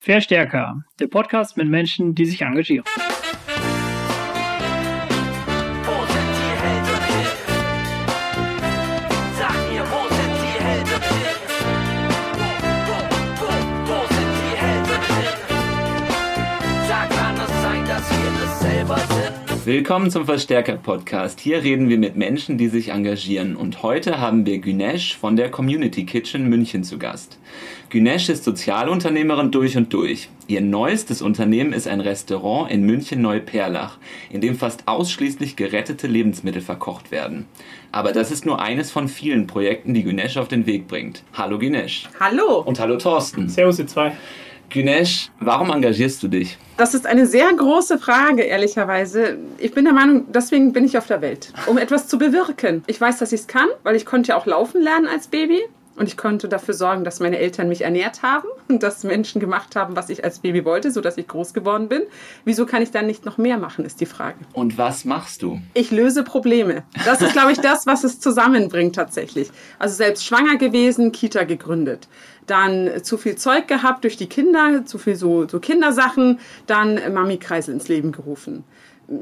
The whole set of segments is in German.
Verstärker, der Podcast mit Menschen, die sich engagieren. Willkommen zum Verstärker-Podcast. Hier reden wir mit Menschen, die sich engagieren. Und heute haben wir Günesh von der Community Kitchen München zu Gast. Günesh ist Sozialunternehmerin durch und durch. Ihr neuestes Unternehmen ist ein Restaurant in München-Neuperlach, in dem fast ausschließlich gerettete Lebensmittel verkocht werden. Aber das ist nur eines von vielen Projekten, die Günesh auf den Weg bringt. Hallo Günesh. Hallo. Und hallo Thorsten. Servus, ihr zwei. Günesh, warum engagierst du dich? Das ist eine sehr große Frage, ehrlicherweise. Ich bin der Meinung, deswegen bin ich auf der Welt, um etwas zu bewirken. Ich weiß, dass ich es kann, weil ich konnte ja auch laufen lernen als Baby. Und ich konnte dafür sorgen, dass meine Eltern mich ernährt haben und dass Menschen gemacht haben, was ich als Baby wollte, sodass ich groß geworden bin. Wieso kann ich dann nicht noch mehr machen, ist die Frage. Und was machst du? Ich löse Probleme. Das ist, glaube ich, das, was es zusammenbringt tatsächlich. Also selbst schwanger gewesen, Kita gegründet. Dann zu viel Zeug gehabt durch die Kinder, zu viel so, so Kindersachen, dann Mami-Kreisel ins Leben gerufen.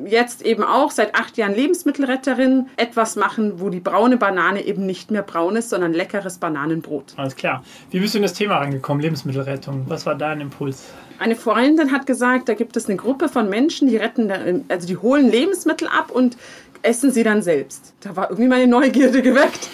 Jetzt eben auch seit acht Jahren Lebensmittelretterin etwas machen, wo die braune Banane eben nicht mehr braun ist, sondern leckeres Bananenbrot. Alles klar. Wie bist du in das Thema reingekommen, Lebensmittelrettung? Was war dein Impuls? Eine Freundin hat gesagt, da gibt es eine Gruppe von Menschen, die retten, also die holen Lebensmittel ab und essen sie dann selbst. Da war irgendwie meine Neugierde geweckt.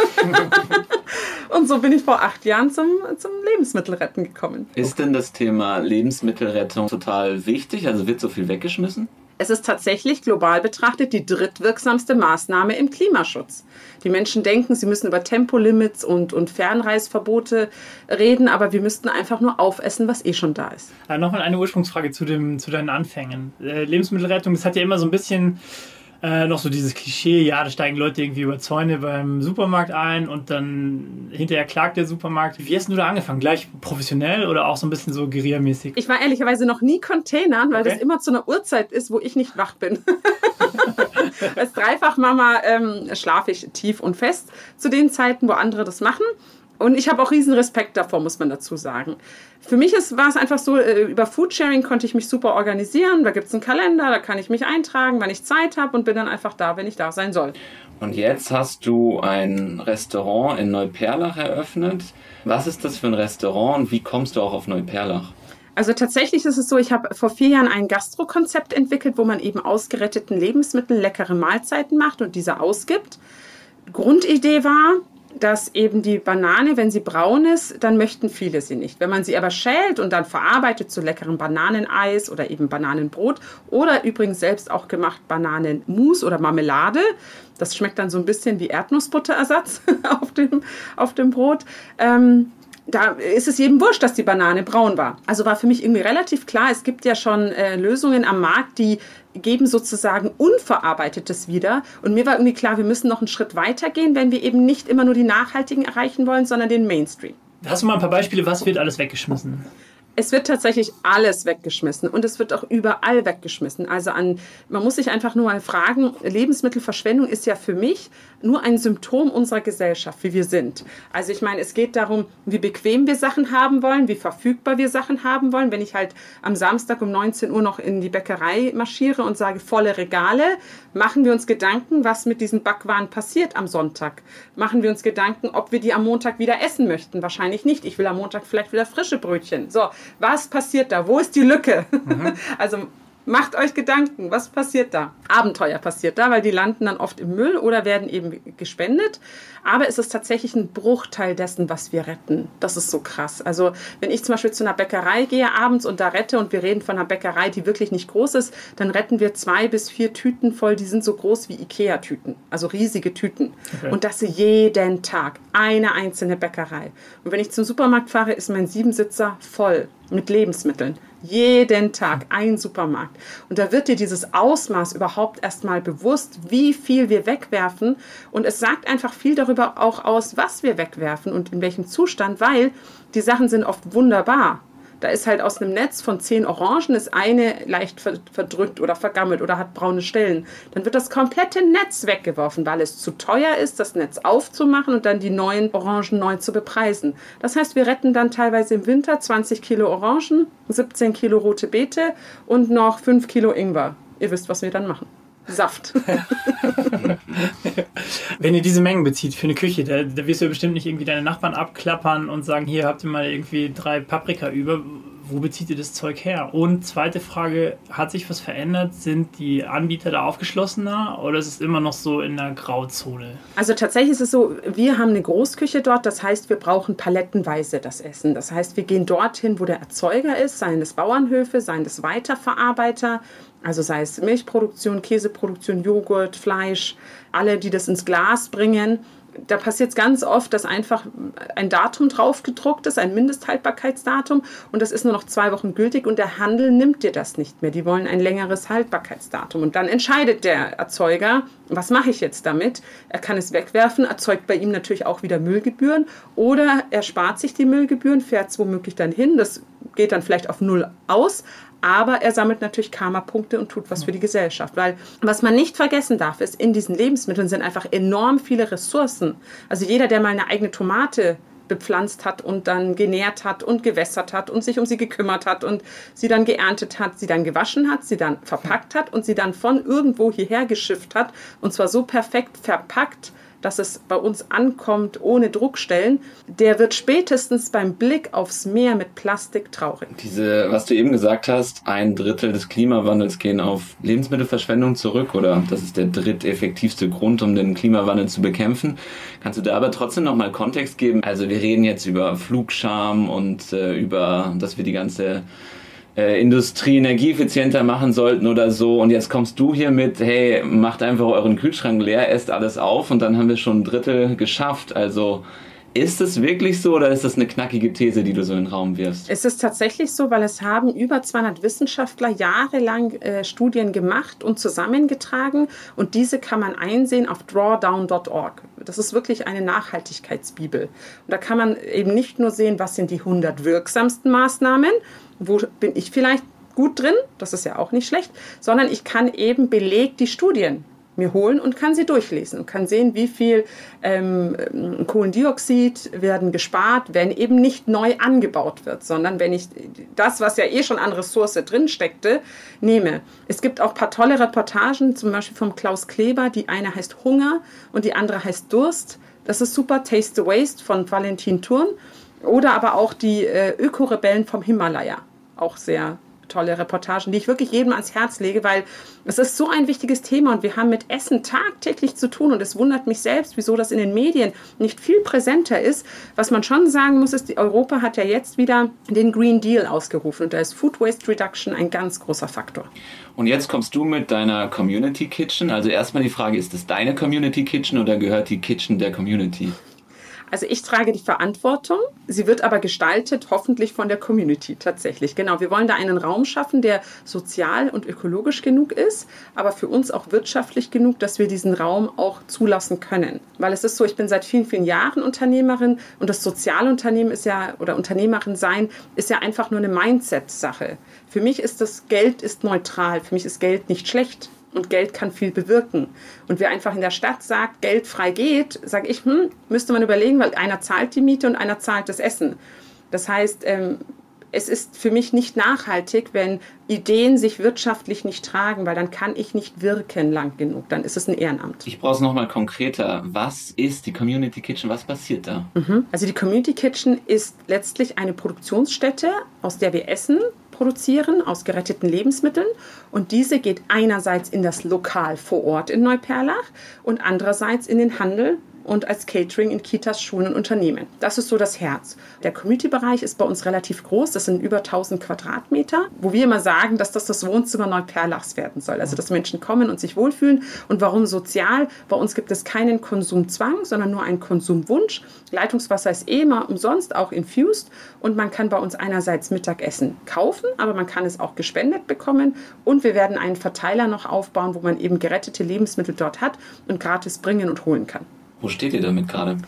und so bin ich vor acht Jahren zum, zum Lebensmittelretten gekommen. Ist denn das Thema Lebensmittelrettung total wichtig? Also wird so viel weggeschmissen? Es ist tatsächlich global betrachtet die drittwirksamste Maßnahme im Klimaschutz. Die Menschen denken, sie müssen über Tempolimits und, und Fernreisverbote reden, aber wir müssten einfach nur aufessen, was eh schon da ist. Äh, Nochmal eine Ursprungsfrage zu, dem, zu deinen Anfängen. Äh, Lebensmittelrettung, das hat ja immer so ein bisschen äh, noch so dieses Klischee, ja, da steigen Leute irgendwie über Zäune beim Supermarkt ein und dann hinterher klagt der Supermarkt. Wie hast du da angefangen? Gleich professionell oder auch so ein bisschen so guerillamäßig? Ich war ehrlicherweise noch nie Containern, weil Okay. das immer zu einer Uhrzeit ist, wo ich nicht wach bin. Als Dreifachmama ähm, schlafe ich tief und fest zu den Zeiten, wo andere das machen. Und ich habe auch riesen Respekt davor, muss man dazu sagen. Für mich ist, war es einfach so, äh, über Foodsharing konnte ich mich super organisieren. Da gibt es einen Kalender, da kann ich mich eintragen, wann ich Zeit habe und bin dann einfach da, wenn ich da sein soll. Und jetzt hast du ein Restaurant in Neuperlach eröffnet. Was ist das für ein Restaurant und wie kommst du auch auf Neuperlach? Also tatsächlich ist es so, ich habe vor vier Jahren ein Gastro-Konzept entwickelt, wo man eben aus geretteten Lebensmitteln leckere Mahlzeiten macht und diese ausgibt. Grundidee war, dass eben die Banane, wenn sie braun ist, dann möchten viele sie nicht. Wenn man sie aber schält und dann verarbeitet zu leckerem Bananeneis oder eben Bananenbrot oder übrigens selbst auch gemacht Bananenmus oder Marmelade, das schmeckt dann so ein bisschen wie Erdnussbutterersatz auf dem, auf dem Brot. Ähm, da ist es jedem wurscht, dass die Banane braun war. Also war für mich irgendwie relativ klar, es gibt ja schon äh, Lösungen am Markt, die geben sozusagen Unverarbeitetes wieder. Und mir war irgendwie klar, wir müssen noch einen Schritt weiter gehen, wenn wir eben nicht immer nur die Nachhaltigen erreichen wollen, sondern den Mainstream. Hast du mal ein paar Beispiele, was wird alles weggeschmissen? Es wird tatsächlich alles weggeschmissen und es wird auch überall weggeschmissen. Also an, man muss sich einfach nur mal fragen, Lebensmittelverschwendung ist ja für mich nur ein Symptom unserer Gesellschaft, wie wir sind. Also ich meine, es geht darum, wie bequem wir Sachen haben wollen, wie verfügbar wir Sachen haben wollen. Wenn ich halt am Samstag um 19 Uhr noch in die Bäckerei marschiere und sage volle Regale, machen wir uns Gedanken, was mit diesen Backwaren passiert am Sonntag. Machen wir uns Gedanken, ob wir die am Montag wieder essen möchten. Wahrscheinlich nicht. Ich will am Montag vielleicht wieder frische Brötchen. So, was passiert da? Wo ist die Lücke? also macht euch Gedanken, was passiert da? Abenteuer passiert da, weil die landen dann oft im Müll oder werden eben gespendet. Aber es ist tatsächlich ein Bruchteil dessen, was wir retten. Das ist so krass. Also wenn ich zum Beispiel zu einer Bäckerei gehe abends und da rette und wir reden von einer Bäckerei, die wirklich nicht groß ist, dann retten wir zwei bis vier Tüten voll, die sind so groß wie Ikea-Tüten. Also riesige Tüten. Okay. Und das jeden Tag. Eine einzelne Bäckerei. Und wenn ich zum Supermarkt fahre, ist mein Siebensitzer voll mit Lebensmitteln. Jeden Tag ein Supermarkt. Und da wird dir dieses Ausmaß überhaupt erstmal bewusst, wie viel wir wegwerfen. Und es sagt einfach viel darüber auch aus, was wir wegwerfen und in welchem Zustand, weil die Sachen sind oft wunderbar. Da ist halt aus einem Netz von zehn Orangen ist eine leicht verdrückt oder vergammelt oder hat braune Stellen. Dann wird das komplette Netz weggeworfen, weil es zu teuer ist, das Netz aufzumachen und dann die neuen Orangen neu zu bepreisen. Das heißt, wir retten dann teilweise im Winter 20 Kilo Orangen, 17 Kilo rote Beete und noch 5 Kilo Ingwer. Ihr wisst, was wir dann machen. Saft. Wenn ihr diese Mengen bezieht für eine Küche, da, da wirst du ja bestimmt nicht irgendwie deine Nachbarn abklappern und sagen, hier habt ihr mal irgendwie drei Paprika über. Wo bezieht ihr das Zeug her? Und zweite Frage, hat sich was verändert? Sind die Anbieter da aufgeschlossener oder ist es immer noch so in der Grauzone? Also tatsächlich ist es so, wir haben eine Großküche dort, das heißt, wir brauchen palettenweise das Essen. Das heißt, wir gehen dorthin, wo der Erzeuger ist, seien es Bauernhöfe, seien es Weiterverarbeiter, also sei es Milchproduktion, Käseproduktion, Joghurt, Fleisch, alle, die das ins Glas bringen. Da passiert es ganz oft, dass einfach ein Datum drauf gedruckt ist, ein Mindesthaltbarkeitsdatum, und das ist nur noch zwei Wochen gültig und der Handel nimmt dir das nicht mehr. Die wollen ein längeres Haltbarkeitsdatum. Und dann entscheidet der Erzeuger, was mache ich jetzt damit? Er kann es wegwerfen, erzeugt bei ihm natürlich auch wieder Müllgebühren oder er spart sich die Müllgebühren, fährt es womöglich dann hin. Das geht dann vielleicht auf Null aus, aber er sammelt natürlich Karma-Punkte und tut was für die Gesellschaft. Weil was man nicht vergessen darf, ist, in diesen Lebensmitteln sind einfach enorm viele Ressourcen. Also jeder, der mal eine eigene Tomate bepflanzt hat und dann genährt hat und gewässert hat und sich um sie gekümmert hat und sie dann geerntet hat, sie dann gewaschen hat, sie dann verpackt hat und sie dann von irgendwo hierher geschifft hat und zwar so perfekt verpackt, dass es bei uns ankommt ohne Druckstellen, der wird spätestens beim Blick aufs Meer mit Plastik traurig. Diese, was du eben gesagt hast, ein Drittel des Klimawandels gehen auf Lebensmittelverschwendung zurück oder das ist der dritteffektivste Grund, um den Klimawandel zu bekämpfen. Kannst du da aber trotzdem nochmal Kontext geben? Also wir reden jetzt über Flugscham und äh, über, dass wir die ganze äh, Industrie energieeffizienter machen sollten oder so. Und jetzt kommst du hier mit, hey, macht einfach euren Kühlschrank leer, esst alles auf und dann haben wir schon ein Drittel geschafft. Also ist es wirklich so oder ist das eine knackige These, die du so in den Raum wirfst? Es ist tatsächlich so, weil es haben über 200 Wissenschaftler jahrelang äh, Studien gemacht und zusammengetragen und diese kann man einsehen auf drawdown.org. Das ist wirklich eine Nachhaltigkeitsbibel. Und da kann man eben nicht nur sehen, was sind die 100 wirksamsten Maßnahmen, wo bin ich vielleicht gut drin, das ist ja auch nicht schlecht, sondern ich kann eben belegt die Studien mir holen und kann sie durchlesen und kann sehen, wie viel ähm, Kohlendioxid werden gespart, wenn eben nicht neu angebaut wird, sondern wenn ich das, was ja eh schon an Ressource drin steckte, nehme. Es gibt auch ein paar tolle Reportagen, zum Beispiel vom Klaus Kleber, die eine heißt Hunger und die andere heißt Durst. Das ist super, Taste the Waste von Valentin Thurn. Oder aber auch die äh, Ökorebellen vom Himalaya. Auch sehr tolle Reportagen, die ich wirklich jedem ans Herz lege, weil es ist so ein wichtiges Thema und wir haben mit Essen tagtäglich zu tun und es wundert mich selbst, wieso das in den Medien nicht viel präsenter ist. Was man schon sagen muss, ist, Europa hat ja jetzt wieder den Green Deal ausgerufen und da ist Food Waste Reduction ein ganz großer Faktor. Und jetzt kommst du mit deiner Community Kitchen. Also erstmal die Frage, ist es deine Community Kitchen oder gehört die Kitchen der Community? Also ich trage die Verantwortung. Sie wird aber gestaltet, hoffentlich von der Community tatsächlich. Genau, wir wollen da einen Raum schaffen, der sozial und ökologisch genug ist, aber für uns auch wirtschaftlich genug, dass wir diesen Raum auch zulassen können. Weil es ist so, ich bin seit vielen, vielen Jahren Unternehmerin und das Sozialunternehmen ist ja, oder Unternehmerin sein, ist ja einfach nur eine Mindset-Sache. Für mich ist das Geld ist neutral. Für mich ist Geld nicht schlecht und Geld kann viel bewirken. Und wer einfach in der Stadt sagt, Geld frei geht, sage ich, hm, müsste man überlegen, weil einer zahlt die Miete und einer zahlt das Essen. Das heißt, ähm, es ist für mich nicht nachhaltig, wenn Ideen sich wirtschaftlich nicht tragen, weil dann kann ich nicht wirken lang genug. Dann ist es ein Ehrenamt. Ich brauche es nochmal konkreter. Was ist die Community Kitchen? Was passiert da? Mhm. Also die Community Kitchen ist letztlich eine Produktionsstätte, aus der wir essen produzieren aus geretteten Lebensmitteln. Und diese geht einerseits in das Lokal vor Ort in Neuperlach und andererseits in den Handel und als Catering in Kitas, Schulen und Unternehmen. Das ist so das Herz. Der Community-Bereich ist bei uns relativ groß. Das sind über 1000 Quadratmeter, wo wir immer sagen, dass das das Wohnzimmer Neuperlachs werden soll. Also, dass Menschen kommen und sich wohlfühlen. Und warum sozial? Bei uns gibt es keinen Konsumzwang, sondern nur einen Konsumwunsch. Leitungswasser ist eh immer umsonst, auch infused. Und man kann bei uns einerseits Mittagessen kaufen, aber man kann es auch gespendet bekommen. Und wir werden einen Verteiler noch aufbauen, wo man eben gerettete Lebensmittel dort hat und gratis bringen und holen kann. Wo steht ihr damit gerade?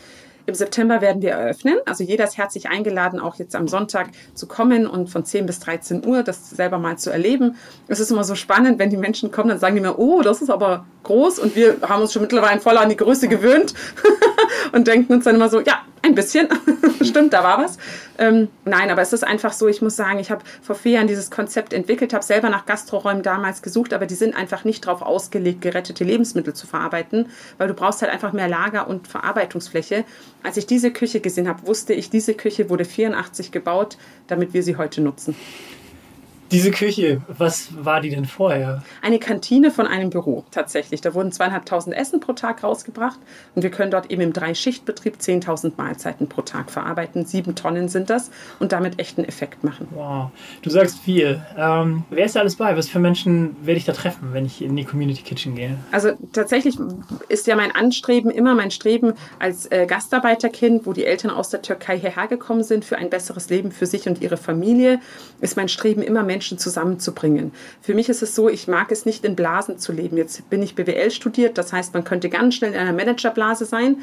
Im September werden wir eröffnen. Also jeder ist herzlich eingeladen, auch jetzt am Sonntag zu kommen und von 10 bis 13 Uhr das selber mal zu erleben. Es ist immer so spannend, wenn die Menschen kommen, dann sagen die mir, oh, das ist aber groß und wir haben uns schon mittlerweile voll an die Größe gewöhnt und denken uns dann immer so, ja, ein bisschen. Stimmt, da war was. Ähm, nein, aber es ist einfach so, ich muss sagen, ich habe vor vier Jahren dieses Konzept entwickelt, habe selber nach Gastroräumen damals gesucht, aber die sind einfach nicht darauf ausgelegt, gerettete Lebensmittel zu verarbeiten, weil du brauchst halt einfach mehr Lager und Verarbeitungsfläche. Als ich diese Küche gesehen habe, wusste ich, diese Küche wurde 84 gebaut, damit wir sie heute nutzen. Diese Küche, was war die denn vorher? Eine Kantine von einem Büro tatsächlich. Da wurden zweieinhalbtausend Essen pro Tag rausgebracht und wir können dort eben im Drei-Schicht-Betrieb 10.000 Mahlzeiten pro Tag verarbeiten. Sieben Tonnen sind das und damit echten Effekt machen. Wow, du sagst viel. Ähm, wer ist da alles bei? Was für Menschen werde ich da treffen, wenn ich in die Community Kitchen gehe? Also tatsächlich ist ja mein Anstreben immer mein Streben als äh, Gastarbeiterkind, wo die Eltern aus der Türkei hierher gekommen sind für ein besseres Leben für sich und ihre Familie, ist mein Streben immer Menschen zusammenzubringen. Für mich ist es so, ich mag es nicht in Blasen zu leben. Jetzt bin ich BWL studiert, das heißt, man könnte ganz schnell in einer Managerblase sein.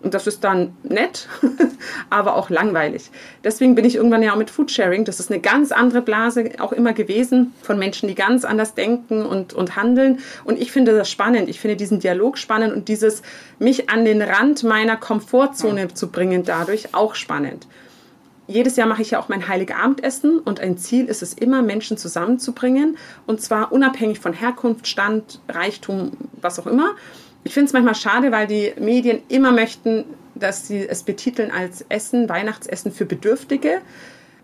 Und das ist dann nett, aber auch langweilig. Deswegen bin ich irgendwann ja auch mit Foodsharing. Das ist eine ganz andere Blase auch immer gewesen von Menschen, die ganz anders denken und, und handeln. Und ich finde das spannend. Ich finde diesen Dialog spannend und dieses mich an den Rand meiner Komfortzone ja. zu bringen dadurch auch spannend jedes Jahr mache ich ja auch mein Heiligabendessen und ein Ziel ist es immer, Menschen zusammenzubringen und zwar unabhängig von Herkunft, Stand, Reichtum, was auch immer. Ich finde es manchmal schade, weil die Medien immer möchten, dass sie es betiteln als Essen, Weihnachtsessen für Bedürftige.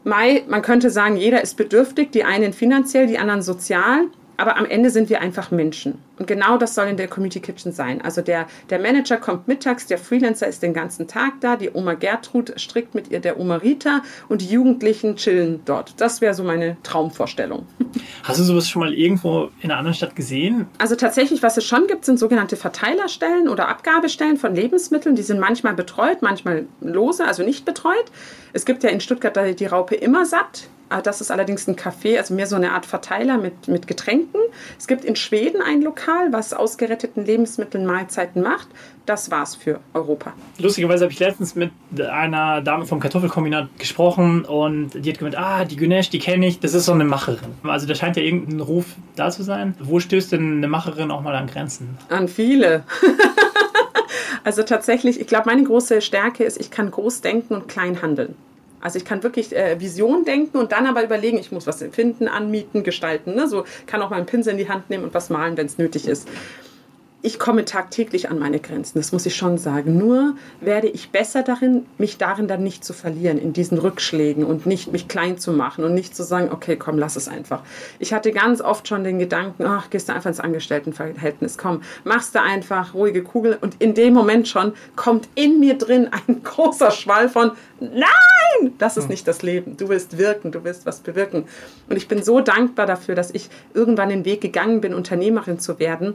Mai, man könnte sagen, jeder ist bedürftig, die einen finanziell, die anderen sozial. Aber am Ende sind wir einfach Menschen. Und genau das soll in der Community Kitchen sein. Also der, der Manager kommt mittags, der Freelancer ist den ganzen Tag da, die Oma Gertrud strickt mit ihr der Oma Rita und die Jugendlichen chillen dort. Das wäre so meine Traumvorstellung. Hast du sowas schon mal irgendwo in einer anderen Stadt gesehen? Also tatsächlich, was es schon gibt, sind sogenannte Verteilerstellen oder Abgabestellen von Lebensmitteln. Die sind manchmal betreut, manchmal lose, also nicht betreut. Es gibt ja in Stuttgart die Raupe immer satt. Ah, das ist allerdings ein Café, also mehr so eine Art Verteiler mit, mit Getränken. Es gibt in Schweden ein Lokal, was aus geretteten Lebensmitteln Mahlzeiten macht. Das war's für Europa. Lustigerweise habe ich letztens mit einer Dame vom Kartoffelkombinat gesprochen und die hat gemeint, ah, die Günesh, die kenne ich, das ist so eine Macherin. Also da scheint ja irgendein Ruf da zu sein. Wo stößt denn eine Macherin auch mal an Grenzen? An viele. also tatsächlich, ich glaube, meine große Stärke ist, ich kann groß denken und klein handeln. Also ich kann wirklich äh, Vision denken und dann aber überlegen, ich muss was empfinden, anmieten, gestalten. Ne? So kann auch mal einen Pinsel in die Hand nehmen und was malen, wenn es nötig ist ich komme tagtäglich an meine Grenzen, das muss ich schon sagen. Nur werde ich besser darin, mich darin dann nicht zu verlieren, in diesen Rückschlägen und nicht mich klein zu machen und nicht zu sagen, okay, komm, lass es einfach. Ich hatte ganz oft schon den Gedanken, ach, gehst du einfach ins Angestelltenverhältnis, komm, machst du einfach ruhige Kugel und in dem Moment schon kommt in mir drin ein großer Schwall von, nein, das ist hm. nicht das Leben. Du willst wirken, du willst was bewirken. Und ich bin so dankbar dafür, dass ich irgendwann den Weg gegangen bin, Unternehmerin zu werden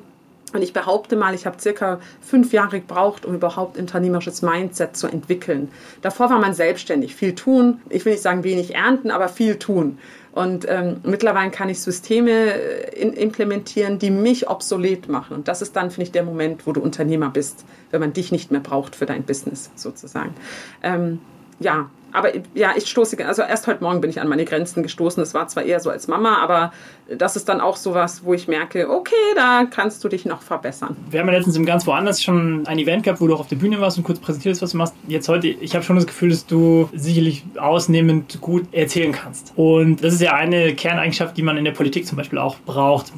und ich behaupte mal, ich habe circa fünf Jahre gebraucht, um überhaupt unternehmerisches Mindset zu entwickeln. Davor war man selbstständig, viel tun. Ich will nicht sagen wenig ernten, aber viel tun. Und ähm, mittlerweile kann ich Systeme äh, in, implementieren, die mich obsolet machen. Und das ist dann, finde ich, der Moment, wo du Unternehmer bist, wenn man dich nicht mehr braucht für dein Business sozusagen. Ähm, ja, aber ja, ich stoße, also erst heute Morgen bin ich an meine Grenzen gestoßen. Das war zwar eher so als Mama, aber das ist dann auch sowas, wo ich merke, okay, da kannst du dich noch verbessern. Wir haben ja letztens im ganz woanders schon ein Event gehabt, wo du auch auf der Bühne warst und kurz präsentiert hast, was du machst. Jetzt heute, ich habe schon das Gefühl, dass du sicherlich ausnehmend gut erzählen kannst. Und das ist ja eine Kerneigenschaft, die man in der Politik zum Beispiel auch braucht.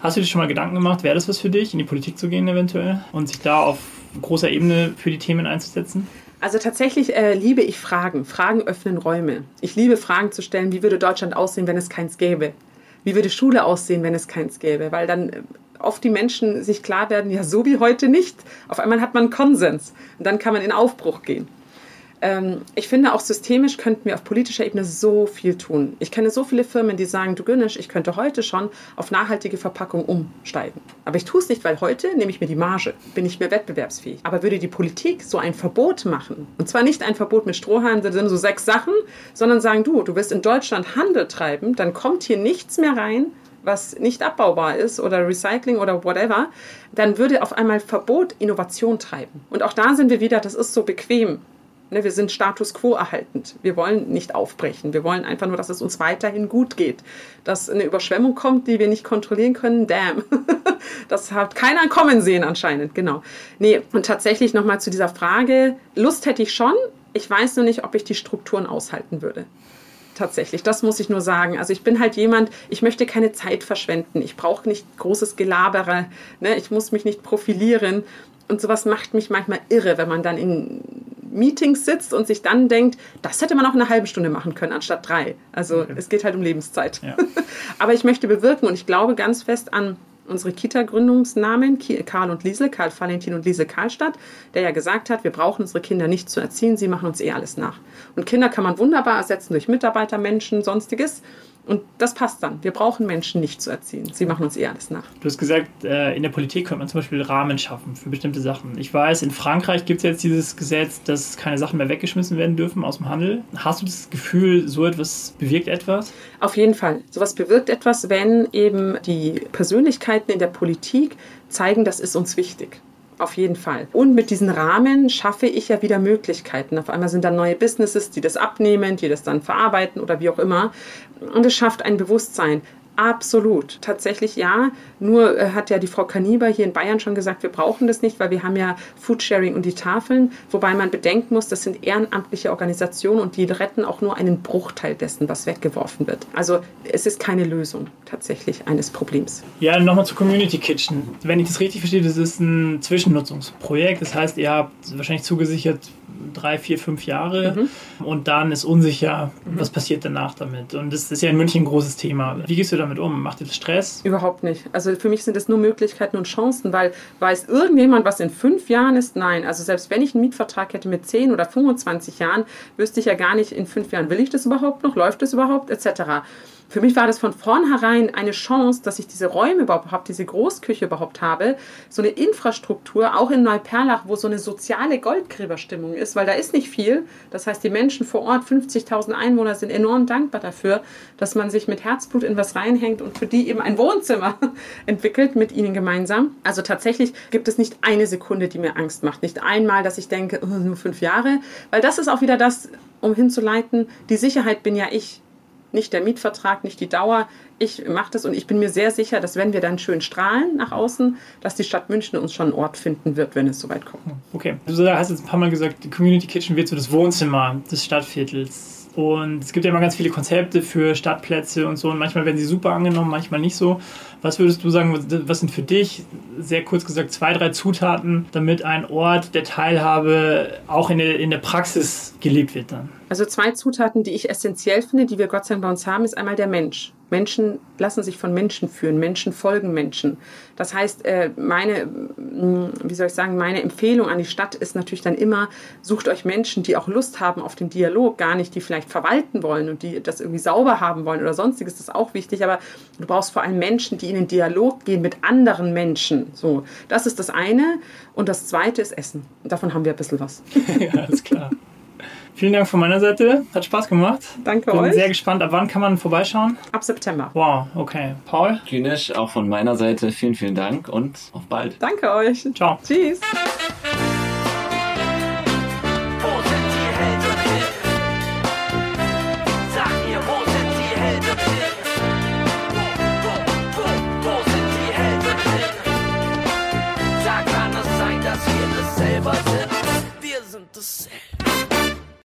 Hast du dir schon mal Gedanken gemacht, wäre das was für dich, in die Politik zu gehen eventuell und sich da auf großer Ebene für die Themen einzusetzen? Also tatsächlich äh, liebe ich Fragen. Fragen öffnen Räume. Ich liebe Fragen zu stellen, wie würde Deutschland aussehen, wenn es keins gäbe? Wie würde Schule aussehen, wenn es keins gäbe? Weil dann äh, oft die Menschen sich klar werden, ja, so wie heute nicht. Auf einmal hat man Konsens und dann kann man in Aufbruch gehen. Ähm, ich finde auch systemisch könnten wir auf politischer Ebene so viel tun. Ich kenne so viele Firmen, die sagen, du Günnisch, ich könnte heute schon auf nachhaltige Verpackung umsteigen. Aber ich tue es nicht, weil heute nehme ich mir die Marge, bin ich mehr wettbewerbsfähig. Aber würde die Politik so ein Verbot machen, und zwar nicht ein Verbot mit Strohhalm, das sind so sechs Sachen, sondern sagen, du, du wirst in Deutschland Handel treiben, dann kommt hier nichts mehr rein, was nicht abbaubar ist oder Recycling oder whatever, dann würde auf einmal Verbot Innovation treiben. Und auch da sind wir wieder, das ist so bequem wir sind Status quo erhaltend. Wir wollen nicht aufbrechen. Wir wollen einfach nur, dass es uns weiterhin gut geht. Dass eine Überschwemmung kommt, die wir nicht kontrollieren können, damn. Das hat keiner kommen sehen anscheinend, genau. Nee, und tatsächlich nochmal zu dieser Frage, Lust hätte ich schon, ich weiß nur nicht, ob ich die Strukturen aushalten würde. Tatsächlich, das muss ich nur sagen. Also ich bin halt jemand, ich möchte keine Zeit verschwenden. Ich brauche nicht großes Gelabere. Ne? Ich muss mich nicht profilieren. Und sowas macht mich manchmal irre, wenn man dann in Meetings sitzt und sich dann denkt, das hätte man auch in einer halben Stunde machen können, anstatt drei. Also Okay. es geht halt um Lebenszeit. Ja. Aber ich möchte bewirken und ich glaube ganz fest an unsere Kita-Gründungsnamen, Ki- Karl und Liesel, Karl Valentin und Liesel Karlstadt, der ja gesagt hat, wir brauchen unsere Kinder nicht zu erziehen, sie machen uns eh alles nach. Und Kinder kann man wunderbar ersetzen durch Mitarbeiter, Menschen, sonstiges. Und das passt dann. Wir brauchen Menschen nicht zu erziehen. Sie machen uns eh alles nach. Du hast gesagt, äh, in der Politik könnte man zum Beispiel Rahmen schaffen für bestimmte Sachen. Ich weiß, in Frankreich gibt es jetzt dieses Gesetz, dass keine Sachen mehr weggeschmissen werden dürfen aus dem Handel. Hast du das Gefühl, so etwas bewirkt etwas? Auf jeden Fall. Sowas bewirkt etwas, wenn eben die Persönlichkeiten in der Politik zeigen, das ist uns wichtig. Auf jeden Fall. Und mit diesen Rahmen schaffe ich ja wieder Möglichkeiten. Auf einmal sind dann neue Businesses, die das abnehmen, die das dann verarbeiten oder wie auch immer. Und es schafft ein Bewusstsein. Absolut. Tatsächlich ja. Nur äh, hat ja die Frau Kaniber hier in Bayern schon gesagt, wir brauchen das nicht, weil wir haben ja Foodsharing und die Tafeln. Wobei man bedenken muss, das sind ehrenamtliche Organisationen und die retten auch nur einen Bruchteil dessen, was weggeworfen wird. Also es ist keine Lösung tatsächlich eines Problems. Ja, nochmal zur Community Kitchen. Wenn ich das richtig verstehe, das ist ein Zwischennutzungsprojekt. Das heißt, ihr habt wahrscheinlich zugesichert drei, vier, fünf Jahre und dann ist unsicher, was passiert danach damit. Und das ist ja in München ein großes Thema. Wie gehst du damit um? Macht dir das Stress? Überhaupt nicht. Also für mich sind es nur Möglichkeiten und Chancen, weil weiß irgendjemand, was in fünf Jahren ist? Nein. Also selbst wenn ich einen Mietvertrag hätte mit 10 oder 25 Jahren, wüsste ich ja gar nicht, in fünf Jahren will ich das überhaupt noch, läuft das überhaupt, etc. Für mich war das von vornherein eine Chance, dass ich diese Räume überhaupt habe, diese Großküche überhaupt habe, so eine Infrastruktur, auch in Neuperlach, wo so eine soziale Goldgräberstimmung ist, weil da ist nicht viel. Das heißt, die Menschen vor Ort, 50.000 Einwohner, sind enorm dankbar dafür, dass man sich mit Herzblut in was reinhängt und für die eben ein Wohnzimmer entwickelt mit ihnen gemeinsam. Also tatsächlich gibt es nicht eine Sekunde, die mir Angst macht. Nicht einmal, dass ich denke, oh, nur fünf Jahre, weil das ist auch wieder das, um hinzuleiten, die Sicherheit bin ja ich nicht der Mietvertrag, nicht die Dauer. Ich mache das und ich bin mir sehr sicher, dass wenn wir dann schön strahlen nach außen, dass die Stadt München uns schon einen Ort finden wird, wenn es soweit kommt. Okay. Du hast jetzt ein paar Mal gesagt, die Community Kitchen wird so das Wohnzimmer des Stadtviertels. Und es gibt ja immer ganz viele Konzepte für Stadtplätze und so. Und manchmal werden sie super angenommen, manchmal nicht so. Was würdest du sagen, was- sind für dich, sehr kurz gesagt, zwei, drei Zutaten, damit ein Ort der Teilhabe auch in der, in der Praxis gelebt wird dann? Also zwei Zutaten, die ich essentiell finde, die wir Gott sei Dank bei uns haben, ist einmal der Mensch. Menschen lassen sich von Menschen führen, Menschen folgen Menschen. Das heißt, äh, meine, mh, wie soll ich sagen, meine Empfehlung an die Stadt ist natürlich dann immer, sucht euch Menschen, die auch Lust haben auf den Dialog, gar nicht, die vielleicht verwalten wollen und die das irgendwie sauber haben wollen oder sonstiges, das ist auch wichtig, aber du brauchst vor allem Menschen, die in den Dialog gehen mit anderen Menschen. So, das ist das eine. Und das zweite ist Essen. Davon haben wir ein bisschen was. ja, alles klar. Vielen Dank von meiner Seite. Hat Spaß gemacht. Danke Bin euch. sehr gespannt. Ab wann kann man vorbeischauen? Ab September. Wow, okay. Paul? Günesh, auch von meiner Seite vielen, vielen Dank und auf bald. Danke euch. Ciao. Tschüss.